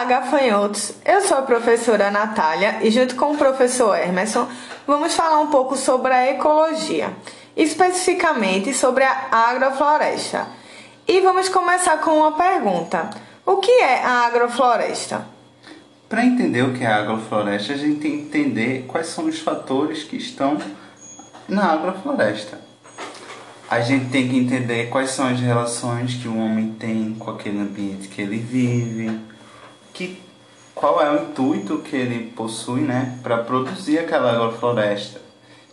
Olá, gafanhotos! Eu sou a professora Natália e, junto com o professor Emerson, vamos falar um pouco sobre a ecologia, especificamente sobre a agrofloresta. E vamos começar com uma pergunta: O que é a agrofloresta? Para entender o que é a agrofloresta, a gente tem que entender quais são os fatores que estão na agrofloresta. A gente tem que entender quais são as relações que o homem tem com aquele ambiente que ele vive, que qual é o intuito que ele possui, né, para produzir aquela agrofloresta.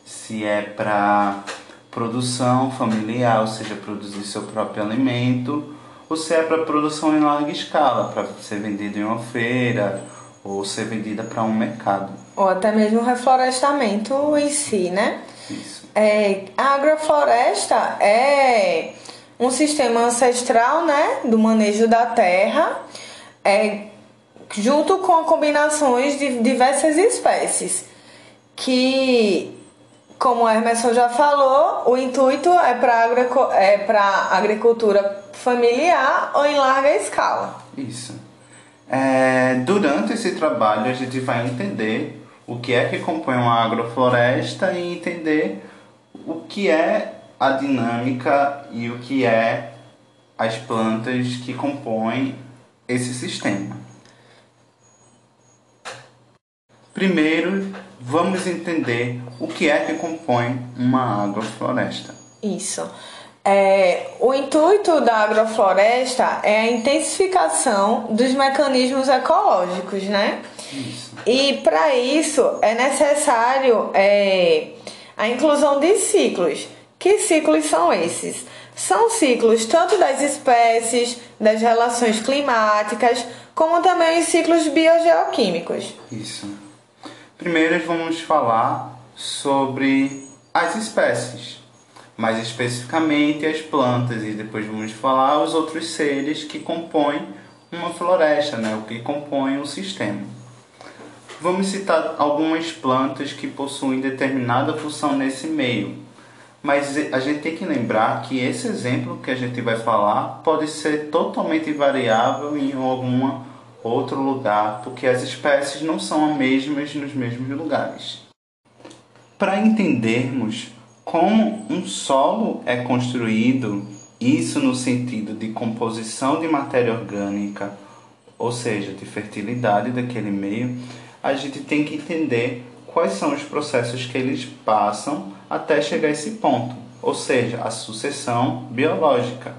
Se é para produção familiar, ou seja, produzir seu próprio alimento, ou se é para produção em larga escala, para ser vendido em uma feira ou ser vendida para um mercado. Ou até mesmo reflorestamento em si, né? Isso. É, a agrofloresta é um sistema ancestral, né, do manejo da terra, é, junto com combinações de diversas espécies, que, como o Emerson já falou, o intuito é para é agricultura familiar ou em larga escala. Isso. É, durante esse trabalho, a gente vai entender o que é que compõe uma agrofloresta e entender o que é a dinâmica e o que é as plantas que compõem esse sistema. Primeiro, vamos entender o que é que compõe uma agrofloresta. Isso. É, o intuito da agrofloresta é a intensificação dos mecanismos ecológicos, né? Isso. E para isso é necessário é, a inclusão de ciclos. Que ciclos são esses? São ciclos tanto das espécies, das relações climáticas, como também os ciclos biogeoquímicos. Isso. Primeiro vamos falar sobre as espécies, mais especificamente as plantas, e depois vamos falar os outros seres que compõem uma floresta, né? o que compõe o sistema. Vamos citar algumas plantas que possuem determinada função nesse meio, mas a gente tem que lembrar que esse exemplo que a gente vai falar pode ser totalmente variável em alguma outro lugar, porque as espécies não são as mesmas nos mesmos lugares. Para entendermos como um solo é construído, isso no sentido de composição de matéria orgânica, ou seja, de fertilidade daquele meio, a gente tem que entender quais são os processos que eles passam até chegar a esse ponto, ou seja, a sucessão biológica.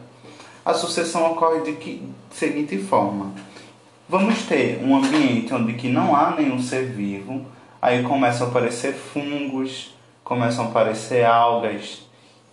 A sucessão ocorre de que seguinte forma: Vamos ter um ambiente onde que não há nenhum ser vivo, aí começam a aparecer fungos, começam a aparecer algas,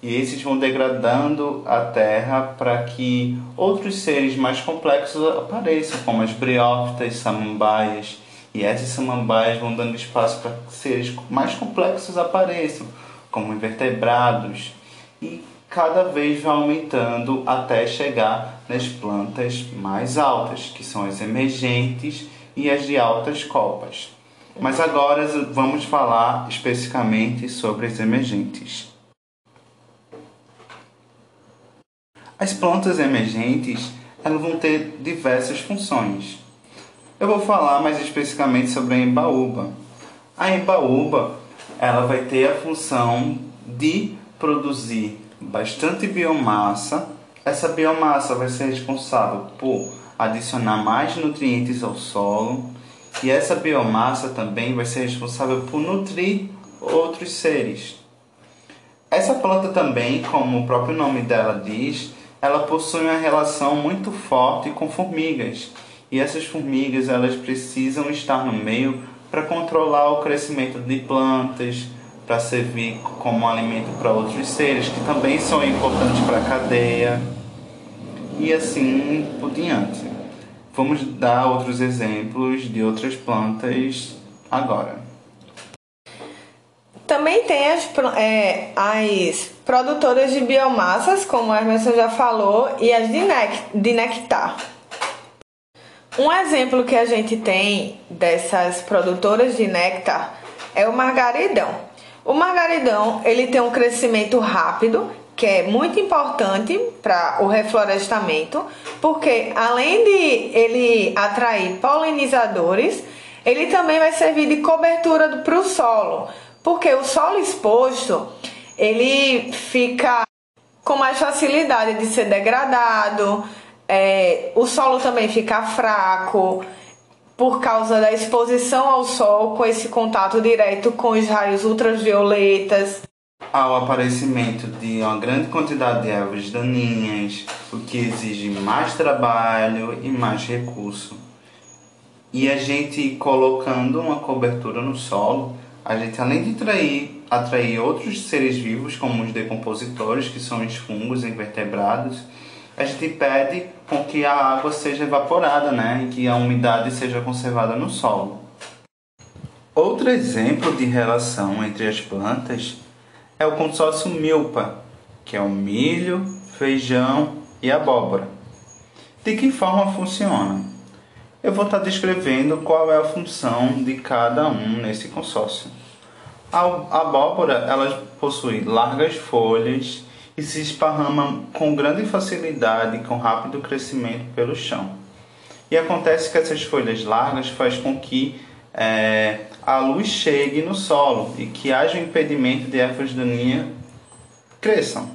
e esses vão degradando a terra para que outros seres mais complexos apareçam, como as briófitas, samambaias, e essas samambaias vão dando espaço para seres mais complexos apareçam, como invertebrados, e cada vez vai aumentando até chegar nas plantas mais altas, que são as emergentes e as de altas copas. Mas agora vamos falar especificamente sobre as emergentes. As plantas emergentes elas vão ter diversas funções. Eu vou falar mais especificamente sobre a embaúba. A embaúba ela vai ter a função de produzir bastante biomassa. Essa biomassa vai ser responsável por adicionar mais nutrientes ao solo e essa biomassa também vai ser responsável por nutrir outros seres. Essa planta também, como o próprio nome dela diz, ela possui uma relação muito forte com formigas. E essas formigas elas precisam estar no meio para controlar o crescimento de plantas, para servir como alimento para outros seres que também são importantes para a cadeia e assim por diante. Vamos dar outros exemplos de outras plantas agora. Também tem as, é, as produtoras de biomassas, como a Emerson já falou, e as de, nec de nectar. Um exemplo que a gente tem dessas produtoras de néctar é o margaridão. O margaridão ele tem um crescimento rápido que é muito importante para o reflorestamento, porque além de ele atrair polinizadores, ele também vai servir de cobertura para o solo, porque o solo exposto ele fica com mais facilidade de ser degradado, é, o solo também fica fraco por causa da exposição ao sol com esse contato direto com os raios ultravioletas ao aparecimento de uma grande quantidade de ervas daninhas, o que exige mais trabalho e mais recurso. E a gente colocando uma cobertura no solo, a gente além de atrair, atrair outros seres vivos, como os decompositores, que são os fungos invertebrados, a gente pede com que a água seja evaporada, né? E que a umidade seja conservada no solo. Outro exemplo de relação entre as plantas é o consórcio milpa, que é o milho, feijão e abóbora. De que forma funciona? Eu vou estar descrevendo qual é a função de cada um nesse consórcio. A abóbora ela possui largas folhas e se esparrama com grande facilidade e com rápido crescimento pelo chão. E acontece que essas folhas largas faz com que é, a luz chegue no solo e que haja um impedimento de ervas daninhas cresçam.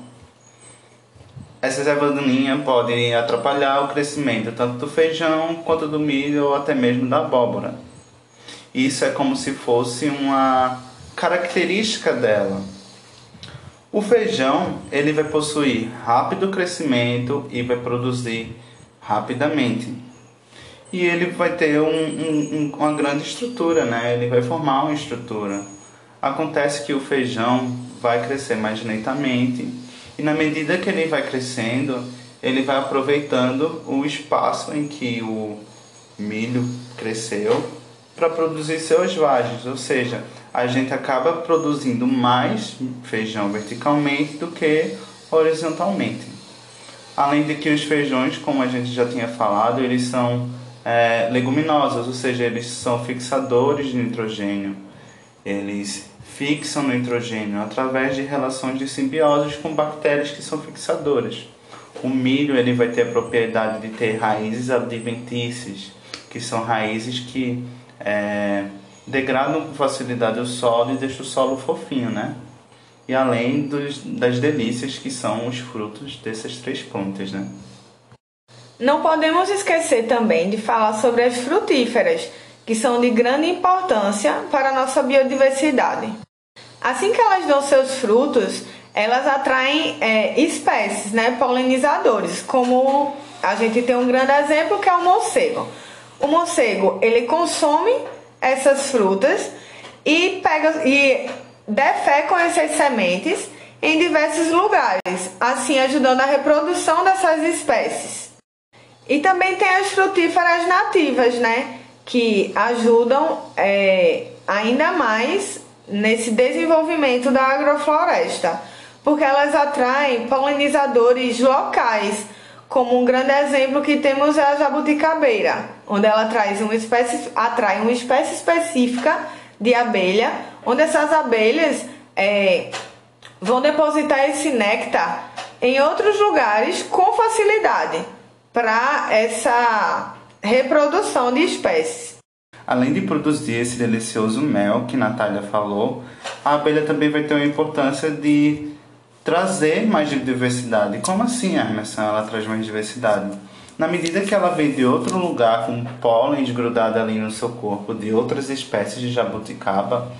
Essas ervas daninhas podem atrapalhar o crescimento tanto do feijão quanto do milho ou até mesmo da abóbora. Isso é como se fosse uma característica dela. O feijão ele vai possuir rápido crescimento e vai produzir rapidamente e ele vai ter um, um, uma grande estrutura, né? Ele vai formar uma estrutura. Acontece que o feijão vai crescer mais lentamente e na medida que ele vai crescendo, ele vai aproveitando o espaço em que o milho cresceu para produzir seus vagens, ou seja, a gente acaba produzindo mais feijão verticalmente do que horizontalmente. Além de que os feijões, como a gente já tinha falado, eles são é, ou seja, eles são fixadores de nitrogênio. Eles fixam nitrogênio através de relações de simbiose com bactérias que são fixadoras. O milho ele vai ter a propriedade de ter raízes adventícias, que são raízes que é, degradam com facilidade o solo e deixam o solo fofinho, né? E além dos, das delícias que são os frutos dessas três plantas, né? Não podemos esquecer também de falar sobre as frutíferas, que são de grande importância para a nossa biodiversidade. Assim que elas dão seus frutos, elas atraem é, espécies, né, polinizadores, como a gente tem um grande exemplo que é o morcego. O morcego ele consome essas frutas e pega e defecam essas sementes em diversos lugares, assim ajudando a reprodução dessas espécies. E também tem as frutíferas nativas, né? Que ajudam é, ainda mais nesse desenvolvimento da agrofloresta, porque elas atraem polinizadores locais, como um grande exemplo que temos é a jabuticabeira, onde ela traz uma espécie, atrai uma espécie específica de abelha, onde essas abelhas é, vão depositar esse néctar em outros lugares com facilidade para essa reprodução de espécies. Além de produzir esse delicioso mel que Natália falou, a abelha também vai ter uma importância de trazer mais diversidade. Como assim, Emerson, ela traz mais diversidade? Na medida que ela vem de outro lugar com pólen grudado ali no seu corpo de outras espécies de jabuticaba,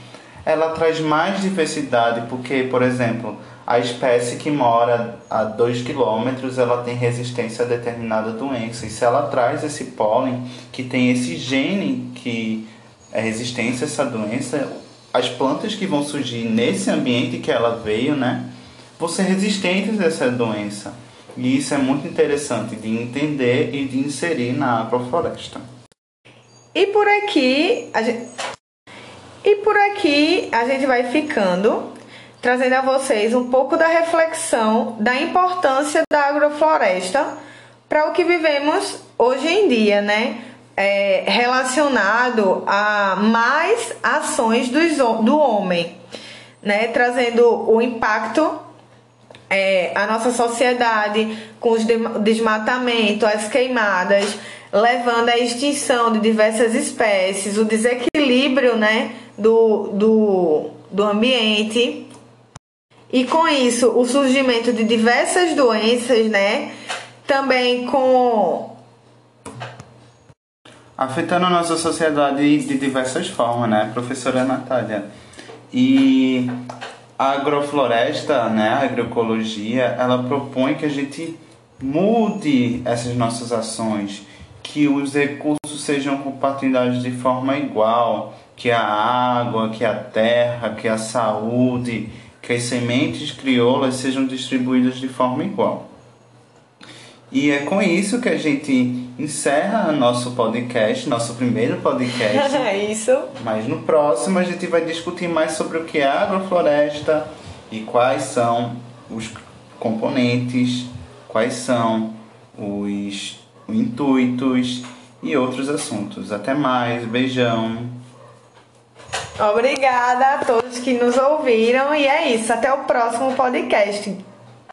ela traz mais diversidade porque, por exemplo, a espécie que mora a 2 km ela tem resistência a determinada doença. E se ela traz esse pólen que tem esse gene que é resistência a essa doença, as plantas que vão surgir nesse ambiente que ela veio, né, vão ser resistentes a essa doença. E isso é muito interessante de entender e de inserir na agrofloresta. E por aqui, a gente... e por aqui a gente vai ficando trazendo a vocês um pouco da reflexão da importância da agrofloresta para o que vivemos hoje em dia, né? É, relacionado a mais ações do, do homem, né? Trazendo o impacto é, a nossa sociedade com os desmatamento, as queimadas, levando à extinção de diversas espécies, o desequilíbrio né, do, do, do ambiente. E com isso, o surgimento de diversas doenças, né? Também com. Afetando a nossa sociedade de diversas formas, né, professora Natália? E a agrofloresta, né, a agroecologia, ela propõe que a gente mude essas nossas ações, que os recursos sejam compartilhados de forma igual, que a água, que a terra, que a saúde, que as sementes crioulas sejam distribuídas de forma igual. E é com isso que a gente encerra nosso podcast, nosso primeiro podcast. É isso. Mas no próximo a gente vai discutir mais sobre o que é agrofloresta e quais são os componentes, quais são os intuitos e outros assuntos. Até mais, beijão. Obrigada a todos que nos ouviram e é isso. Até o próximo podcast.